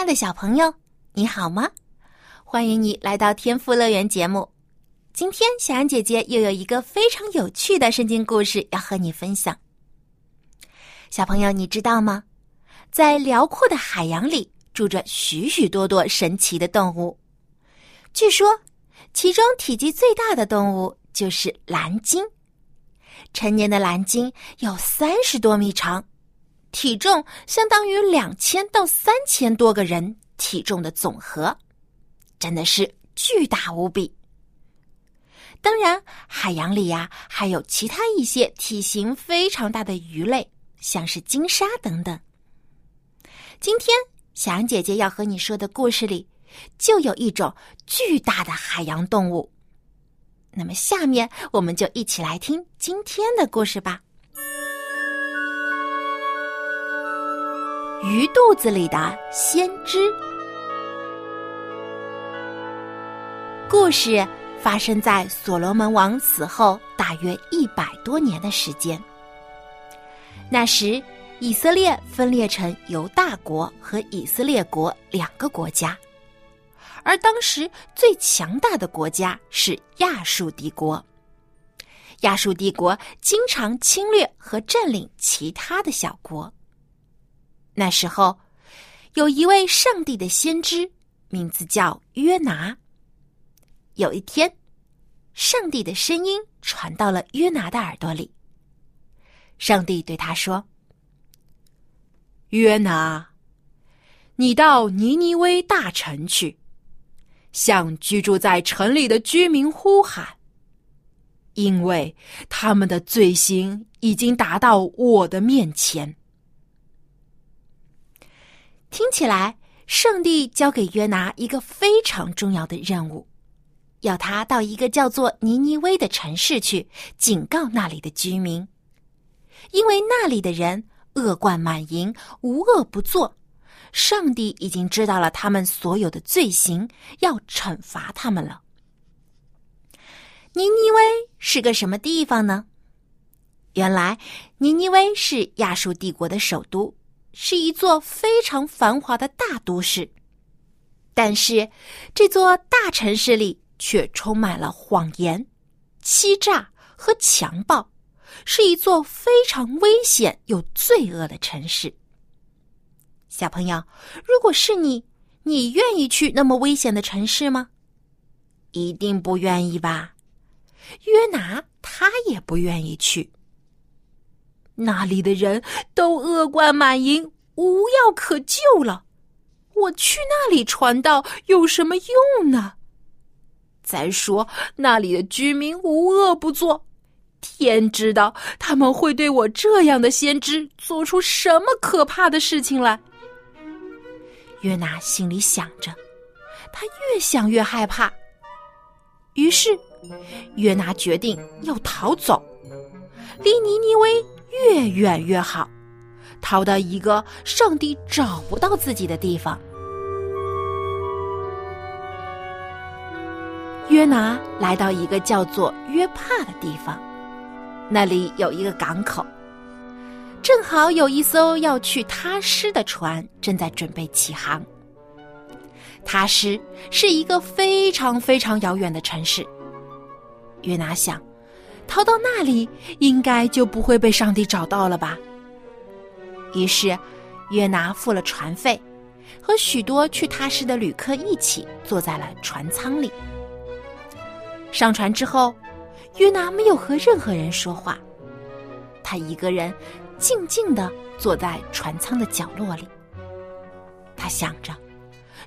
亲爱的小朋友，你好吗？欢迎你来到天赋乐园节目。今天小安姐姐又有一个非常有趣的圣经故事要和你分享。小朋友，你知道吗？在辽阔的海洋里，住着许许多多神奇的动物。据说，其中体积最大的动物就是蓝鲸。成年的蓝鲸有三十多米长，体重相当于两千到三千多个人体重的总和，真的是巨大无比。当然，海洋里呀还有其他一些体型非常大的鱼类，像是鲸鲨等等。今天小羊姐姐要和你说的故事里，就有一种巨大的海洋动物。那么，下面我们就一起来听今天的故事吧。鱼肚子里的先知，故事发生在所罗门王死后大约一百多年的时间。那时。以色列分裂成犹大国和以色列国两个国家，而当时最强大的国家是亚述帝国。亚述帝国经常侵略和占领其他的小国。那时候，有一位上帝的先知，名字叫约拿。有一天，上帝的声音传到了约拿的耳朵里。上帝对他说。约拿，你到尼尼微大城去，向居住在城里的居民呼喊，因为他们的罪行已经达到我的面前。听起来，上帝交给约拿一个非常重要的任务，要他到一个叫做尼尼微的城市去，警告那里的居民，因为那里的人。恶贯满盈，无恶不作。上帝已经知道了他们所有的罪行，要惩罚他们了。尼尼微是个什么地方呢？原来，尼尼微是亚述帝国的首都，是一座非常繁华的大都市。但是，这座大城市里却充满了谎言、欺诈和强暴。是一座非常危险又罪恶的城市。小朋友，如果是你，你愿意去那么危险的城市吗？一定不愿意吧。约拿他也不愿意去。那里的人都恶贯满盈，无药可救了。我去那里传道有什么用呢？再说那里的居民无恶不作。天知道他们会对我这样的先知做出什么可怕的事情来。约拿心里想着，他越想越害怕。于是，约拿决定要逃走，离尼尼微越远越好，逃到一个上帝找不到自己的地方。约拿来到一个叫做约帕的地方。那里有一个港口，正好有一艘要去他施的船正在准备起航。他施是一个非常非常遥远的城市。约拿想，逃到那里应该就不会被上帝找到了吧。于是，约拿付了船费，和许多去他施的旅客一起坐在了船舱里。上船之后。约拿没有和任何人说话，他一个人静静的坐在船舱的角落里。他想着，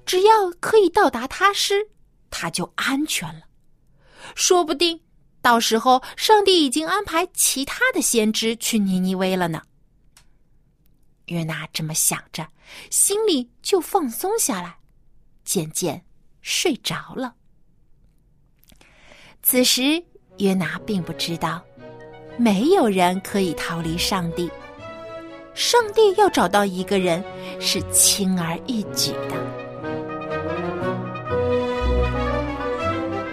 只要可以到达他师，他就安全了。说不定到时候上帝已经安排其他的先知去尼尼微了呢。约拿这么想着，心里就放松下来，渐渐睡着了。此时，约拿并不知道，没有人可以逃离上帝。上帝要找到一个人，是轻而易举的。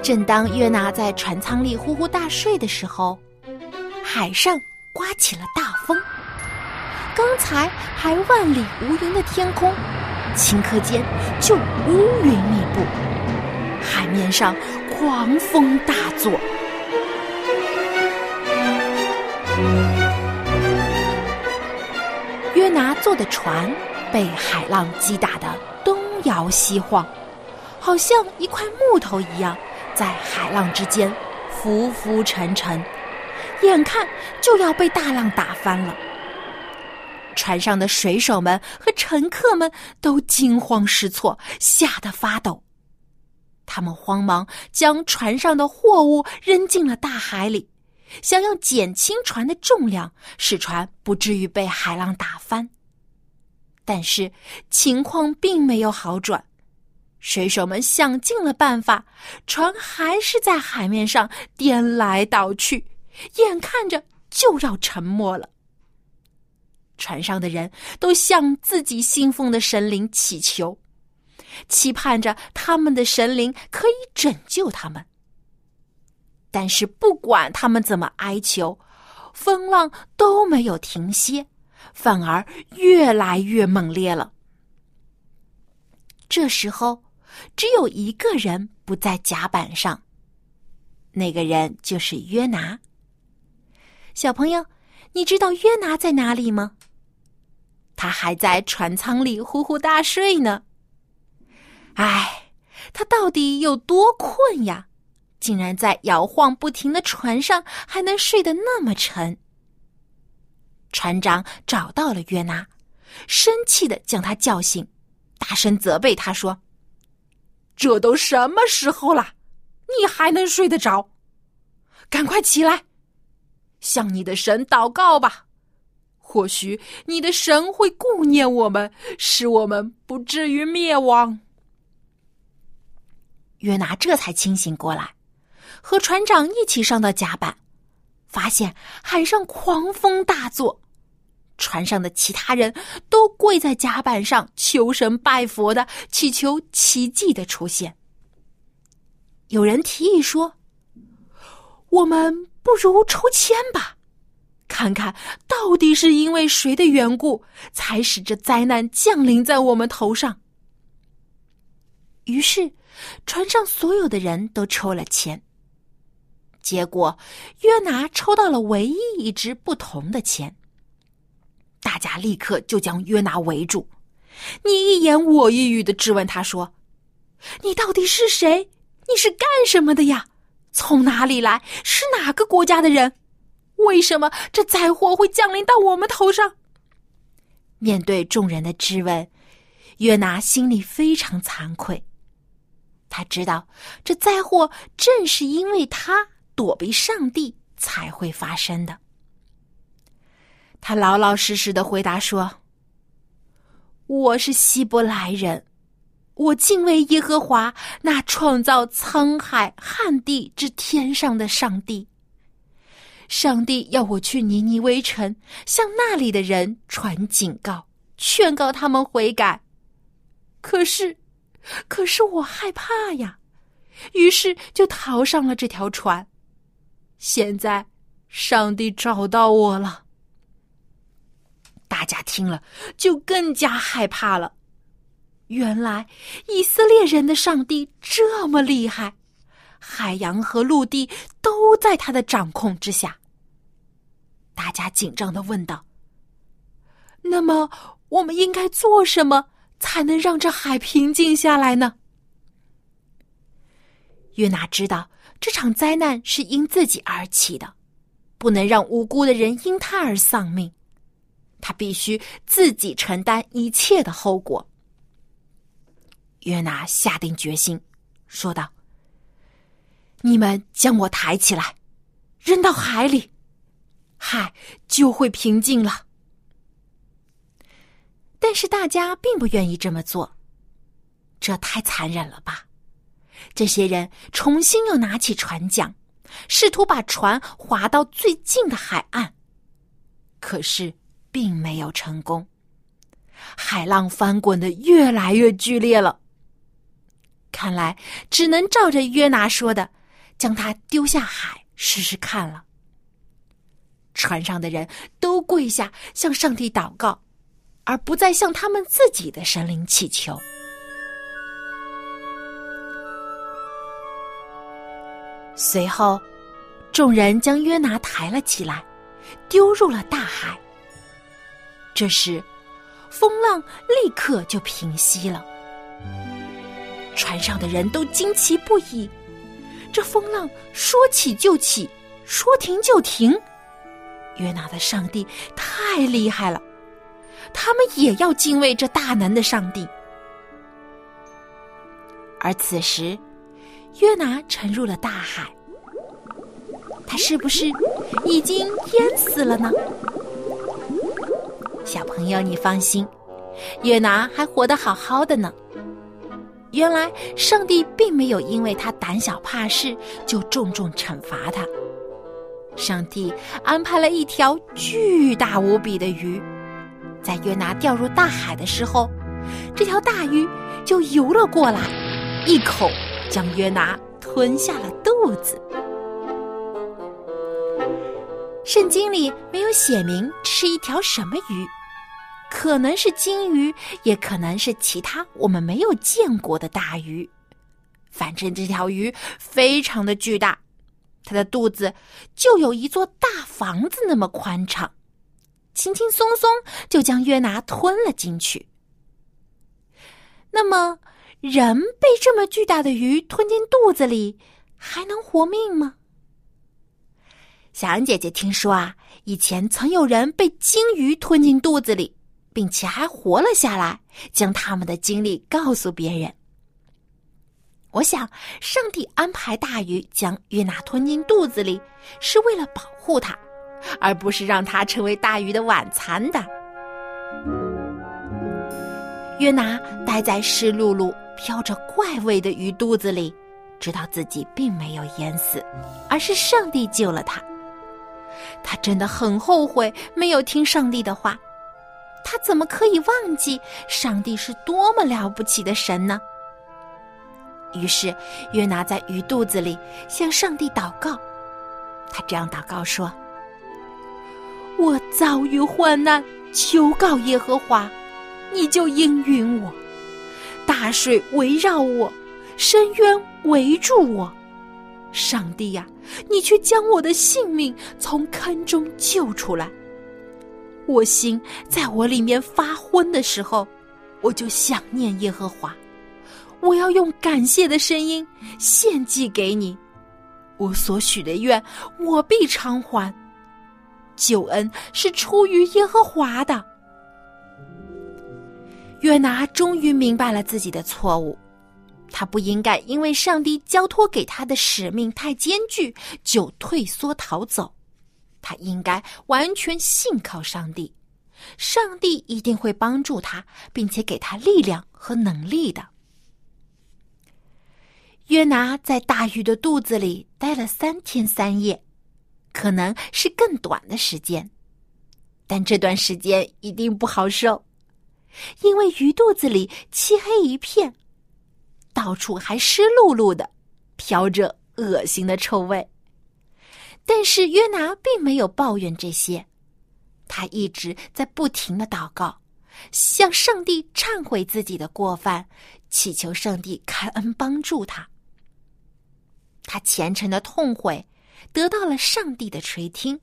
正当约拿在船舱里呼呼大睡的时候，海上刮起了大风。刚才还万里无云的天空，顷刻间就乌云密布，海面上狂风大作。约拿坐的船被海浪击打得东摇西晃，好像一块木头一样，在海浪之间浮浮沉沉，眼看就要被大浪打翻了。船上的水手们和乘客们都惊慌失措，吓得发抖。他们慌忙将船上的货物扔进了大海里。想要减轻船的重量，使船不至于被海浪打翻。但是情况并没有好转，水手们想尽了办法，船还是在海面上颠来倒去，眼看着就要沉没了。船上的人都向自己信奉的神灵祈求，期盼着他们的神灵可以拯救他们。但是不管他们怎么哀求，风浪都没有停歇，反而越来越猛烈了。这时候，只有一个人不在甲板上，那个人就是约拿。小朋友，你知道约拿在哪里吗？他还在船舱里呼呼大睡呢。唉，他到底有多困呀？竟然在摇晃不停的船上还能睡得那么沉。船长找到了约拿，生气的将他叫醒，大声责备他说：“这都什么时候了，你还能睡得着？赶快起来，向你的神祷告吧，或许你的神会顾念我们，使我们不至于灭亡。”约拿这才清醒过来。和船长一起上到甲板，发现海上狂风大作，船上的其他人都跪在甲板上求神拜佛的祈求奇迹的出现。有人提议说：“我们不如抽签吧，看看到底是因为谁的缘故，才使这灾难降临在我们头上。”于是，船上所有的人都抽了签。结果，约拿抽到了唯一一支不同的签。大家立刻就将约拿围住，你一言我一语的质问他说：“你到底是谁？你是干什么的呀？从哪里来？是哪个国家的人？为什么这灾祸会降临到我们头上？”面对众人的质问，约拿心里非常惭愧。他知道这灾祸正是因为他。躲避上帝才会发生的。他老老实实的回答说：“我是希伯来人，我敬畏耶和华那创造沧海旱地之天上的上帝。上帝要我去尼尼微城，向那里的人传警告，劝告他们悔改。可是，可是我害怕呀，于是就逃上了这条船。”现在，上帝找到我了。大家听了就更加害怕了。原来以色列人的上帝这么厉害，海洋和陆地都在他的掌控之下。大家紧张的问道：“那么，我们应该做什么才能让这海平静下来呢？”约拿知道。这场灾难是因自己而起的，不能让无辜的人因他而丧命。他必须自己承担一切的后果。约拿下定决心，说道：“你们将我抬起来，扔到海里，海就会平静了。”但是大家并不愿意这么做，这太残忍了吧！这些人重新又拿起船桨，试图把船划到最近的海岸，可是并没有成功。海浪翻滚的越来越剧烈了，看来只能照着约拿说的，将他丢下海试试看了。船上的人都跪下向上帝祷告，而不再向他们自己的神灵祈求。随后，众人将约拿抬了起来，丢入了大海。这时，风浪立刻就平息了。船上的人都惊奇不已，这风浪说起就起，说停就停。约拿的上帝太厉害了，他们也要敬畏这大能的上帝。而此时，约拿沉入了大海，他是不是已经淹死了呢？小朋友，你放心，约拿还活得好好的呢。原来，上帝并没有因为他胆小怕事就重重惩罚他。上帝安排了一条巨大无比的鱼，在约拿掉入大海的时候，这条大鱼就游了过来，一口将约拿吞下了肚子。圣经里没有写明这是一条什么鱼。可能是金鱼，也可能是其他我们没有见过的大鱼。反正这条鱼非常的巨大，它的肚子就有一座大房子那么宽敞，轻轻松松就将约拿吞了进去。那么，人被这么巨大的鱼吞进肚子里，还能活命吗？小恩姐姐听说啊，以前曾有人被鲸鱼吞进肚子里。并且还活了下来，将他们的经历告诉别人。我想，上帝安排大鱼将约拿吞进肚子里，是为了保护他，而不是让他成为大鱼的晚餐的。约拿待在湿漉漉、飘着怪味的鱼肚子里，知道自己并没有淹死，而是上帝救了他。他真的很后悔没有听上帝的话。他怎么可以忘记上帝是多么了不起的神呢？于是约拿在鱼肚子里向上帝祷告，他这样祷告说：“我遭遇患难，求告耶和华，你就应允我；大水围绕我，深渊围住我，上帝呀，你却将我的性命从坑中救出来。”我心在我里面发昏的时候，我就想念耶和华。我要用感谢的声音献祭给你。我所许的愿，我必偿还。救恩是出于耶和华的。约拿终于明白了自己的错误，他不应该因为上帝交托给他的使命太艰巨，就退缩逃走。他应该完全信靠上帝，上帝一定会帮助他，并且给他力量和能力的。约拿在大鱼的肚子里待了三天三夜，可能是更短的时间，但这段时间一定不好受，因为鱼肚子里漆黑一片，到处还湿漉漉的，飘着恶心的臭味。但是约拿并没有抱怨这些，他一直在不停的祷告，向上帝忏悔自己的过犯，祈求上帝开恩帮助他。他虔诚的痛悔，得到了上帝的垂听。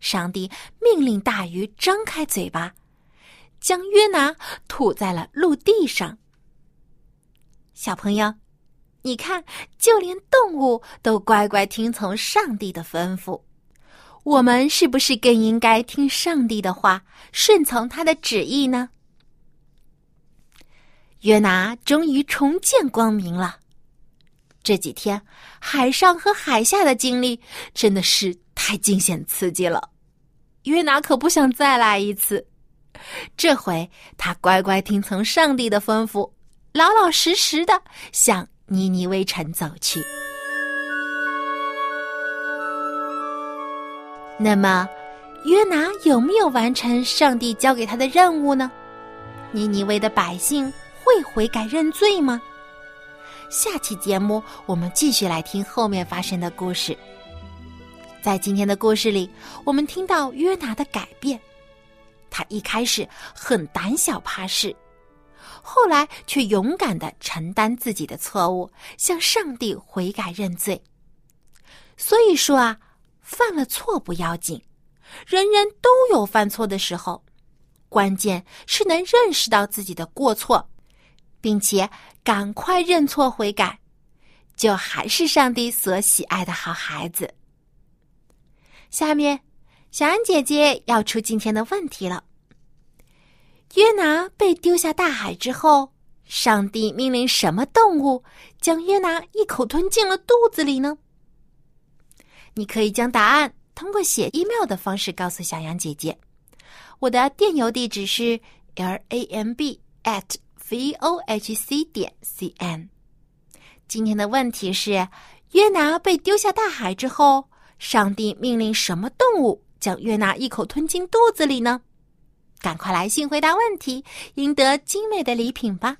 上帝命令大鱼张开嘴巴，将约拿吐在了陆地上。小朋友。你看，就连动物都乖乖听从上帝的吩咐。我们是不是更应该听上帝的话，顺从他的旨意呢？约拿终于重见光明了。这几天海上和海下的经历真的是太惊险刺激了。约拿可不想再来一次。这回他乖乖听从上帝的吩咐，老老实实的向尼尼微城走去。那么，约拿有没有完成上帝交给他的任务呢？尼尼微的百姓会悔改认罪吗？下期节目我们继续来听后面发生的故事。在今天的故事里，我们听到约拿的改变。他一开始很胆小怕事，后来却勇敢的承担自己的错误，向上帝悔改认罪。所以说啊，犯了错不要紧，人人都有犯错的时候，关键是能认识到自己的过错，并且赶快认错悔改，就还是上帝所喜爱的好孩子。下面。小安姐姐要出今天的问题了。约拿被丢下大海之后，上帝命令什么动物将约拿一口吞进了肚子里呢？你可以将答案通过写 email 的方式告诉小杨姐姐。我的电邮地址是 l a m b at v o h c 点 c n。今天的问题是：约拿被丢下大海之后，上帝命令什么动物？将约拿一口吞进肚子里呢？赶快来信回答问题，赢得精美的礼品吧！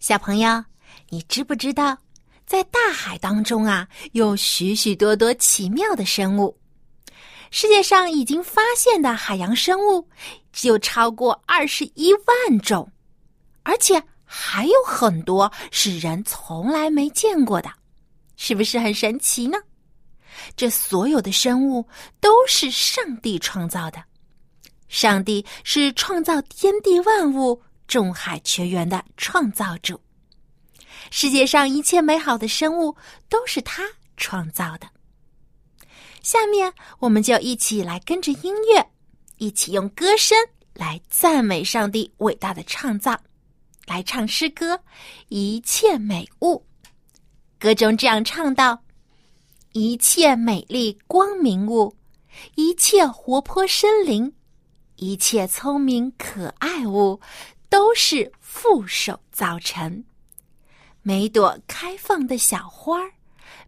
小朋友，你知不知道，在大海当中啊，有许许多多奇妙的生物？世界上已经发现的海洋生物只有超过二十一万种，而且还有很多是人从来没见过的。是不是很神奇呢？这所有的生物都是上帝创造的，上帝是创造天地万物、众海泉源的创造主。世界上一切美好的生物都是他创造的。下面，我们就一起来跟着音乐，一起用歌声来赞美上帝伟大的创造，来唱诗歌《一切美物》。歌中这样唱道：“一切美丽光明物，一切活泼生灵，一切聪明可爱物，都是父手造成。每朵开放的小花儿，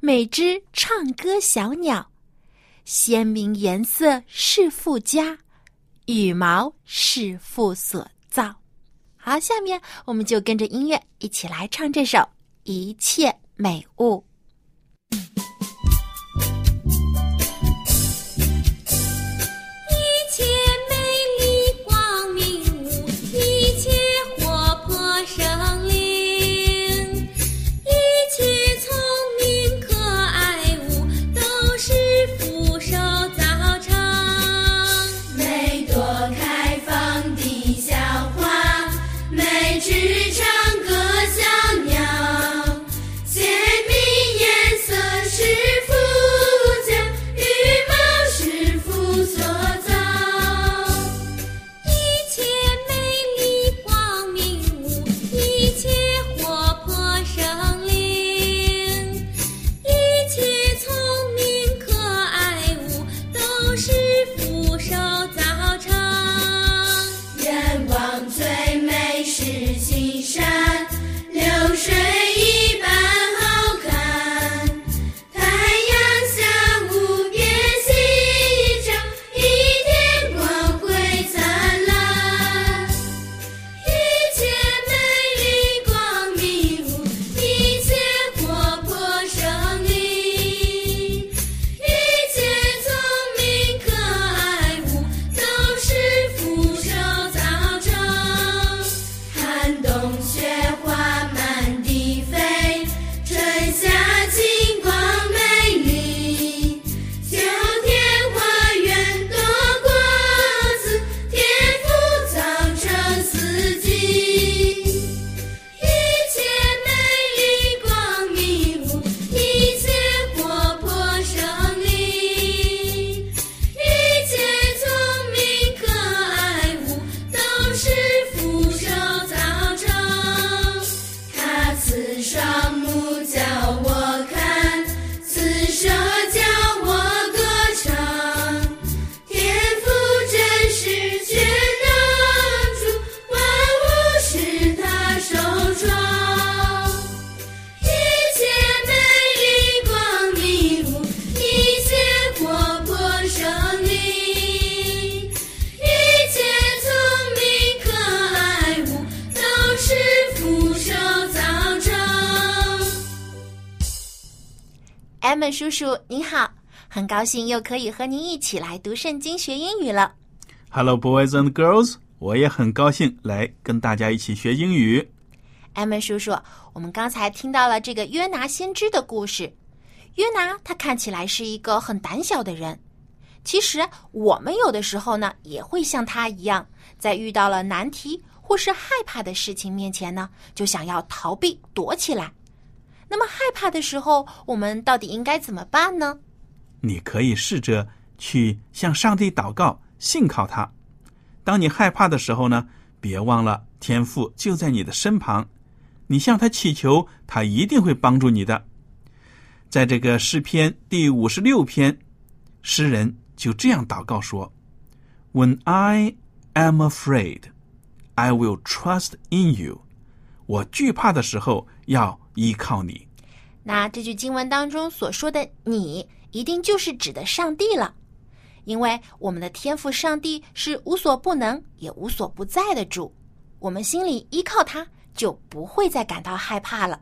每只唱歌小鸟，鲜明颜色是父家，羽毛是父所造。”好，下面我们就跟着音乐一起来唱这首《一切》。美物。艾文叔叔您好，很高兴又可以和您一起来读圣经学英语了。Hello, boys and girls！我也很高兴来跟大家一起学英语。艾文叔叔，我们刚才听到了这个约拿先知的故事。约拿他看起来是一个很胆小的人，其实我们有的时候呢也会像他一样，在遇到了难题或是害怕的事情面前呢，就想要逃避躲起来。那么害怕的时候，我们到底应该怎么办呢？你可以试着去向上帝祷告，信靠他。当你害怕的时候呢，别忘了天父就在你的身旁，你向他祈求，他一定会帮助你的。在这个诗篇第五十六篇，诗人就这样祷告说：“When I am afraid, I will trust in you。”我惧怕的时候，要依靠你。那这句经文当中所说的“你”，一定就是指的上帝了，因为我们的天赋上帝是无所不能也无所不在的主，我们心里依靠他，就不会再感到害怕了。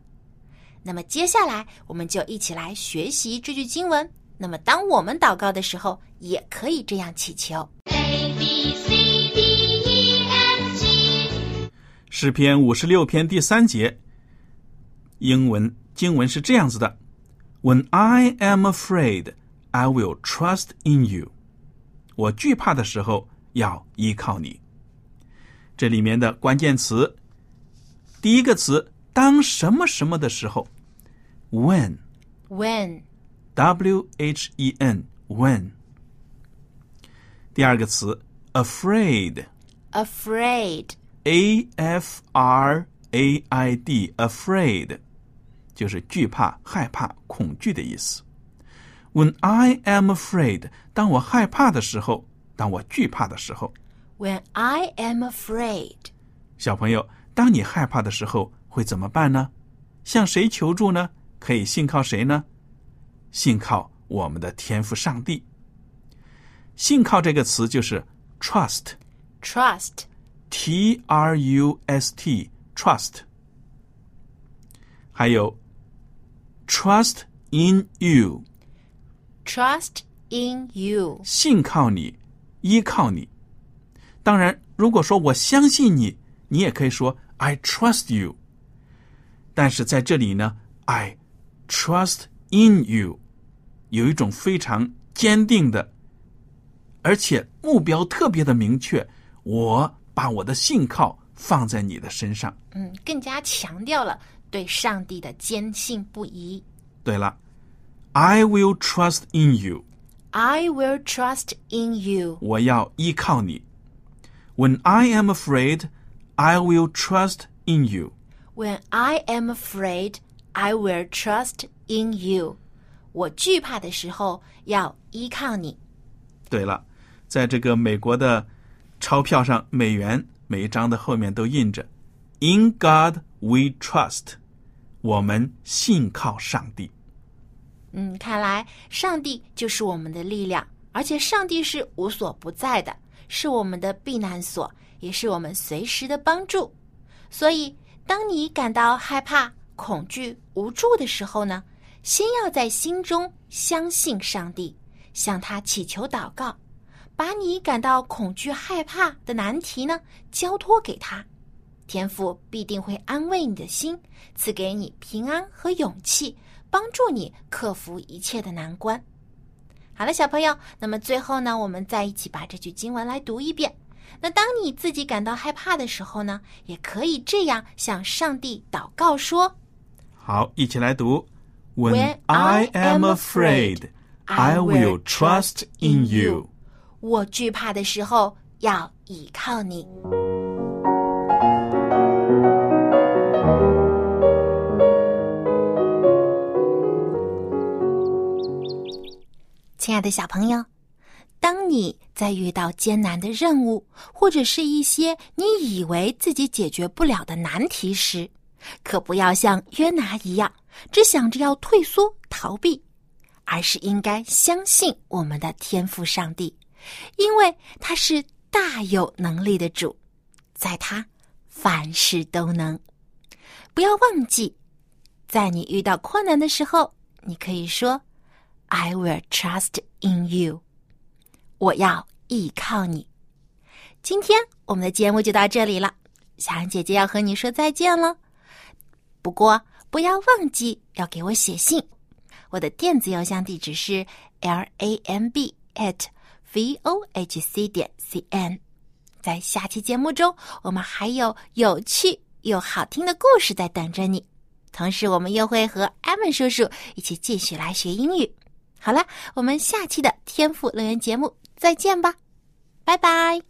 那么接下来，我们就一起来学习这句经文。那么，当我们祷告的时候，也可以这样祈求。A B C D E F G 诗篇五十六篇第三节，英文经文是这样子的：“When I am afraid, I will trust in you。”我惧怕的时候要依靠你。这里面的关键词，第一个词当什么什么的时候，when When w h e n when。第二个词 afraid afraid a f r a i d afraid 就是惧怕、害怕、恐惧的意思。When I am afraid，当我害怕的时候，当我惧怕的时候，when I am afraid 小朋友，当你害怕的时候会怎么办呢？向谁求助呢？可以信靠谁呢？信靠我们的天赋上帝。信靠这个词就是 trust。trust T R U S T trust，还有 trust in you，trust in you 信靠你，依靠你。当然，如果说我相信你，你也可以说 I trust you。但是在这里呢，I trust in you，有一种非常坚定的，而且目标特别的明确。我把我的信靠放在你的身上。嗯，更加强调了对上帝的坚信不疑。对了，I will trust in you， I will trust in you 我要依靠你。When I am afraid, I will trust in you。 when I am afraid. I will trust in you。我惧怕的时候要依靠你。对了，在这个美国的钞票上，美元每一张的后面都印着 “In God we trust”， 我们信靠上帝。嗯，看来上帝就是我们的力量，而且上帝是无所不在的，是我们的避难所，也是我们随时的帮助。所以，当你感到害怕、恐惧、无助的时候呢，先要在心中相信上帝，向他祈求祷告，把你感到恐惧、害怕的难题呢交托给他，天父必定会安慰你的心，赐给你平安和勇气。帮助你克服一切的难关。好了，小朋友，那么最后呢，我们再一起把这句经文来读一遍。那当你自己感到害怕的时候呢，也可以这样向上帝祷告说好，一起来读：When I am afraid, I will trust in you。：“我惧怕的时候要倚靠你。”的小朋友，当你在遇到艰难的任务，或者是一些你以为自己解决不了的难题时，可不要像约拿一样，只想着要退缩逃避，而是应该相信我们的天赋上帝，因为他是大有能力的主，在他凡事都能。不要忘记，在你遇到困难的时候，你可以说 I will trust in you。我要依靠你。今天我们的节目就到这里了，小安姐姐要和你说再见了。不过不要忘记要给我写信，我的电子邮箱地址是 l a m b at v o h c 点 c n。在下期节目中，我们还有有趣又好听的故事在等着你。同时，我们又会和艾文叔叔一起继续来学英语。好了，我们下期的天赋乐园节目再见吧，拜拜。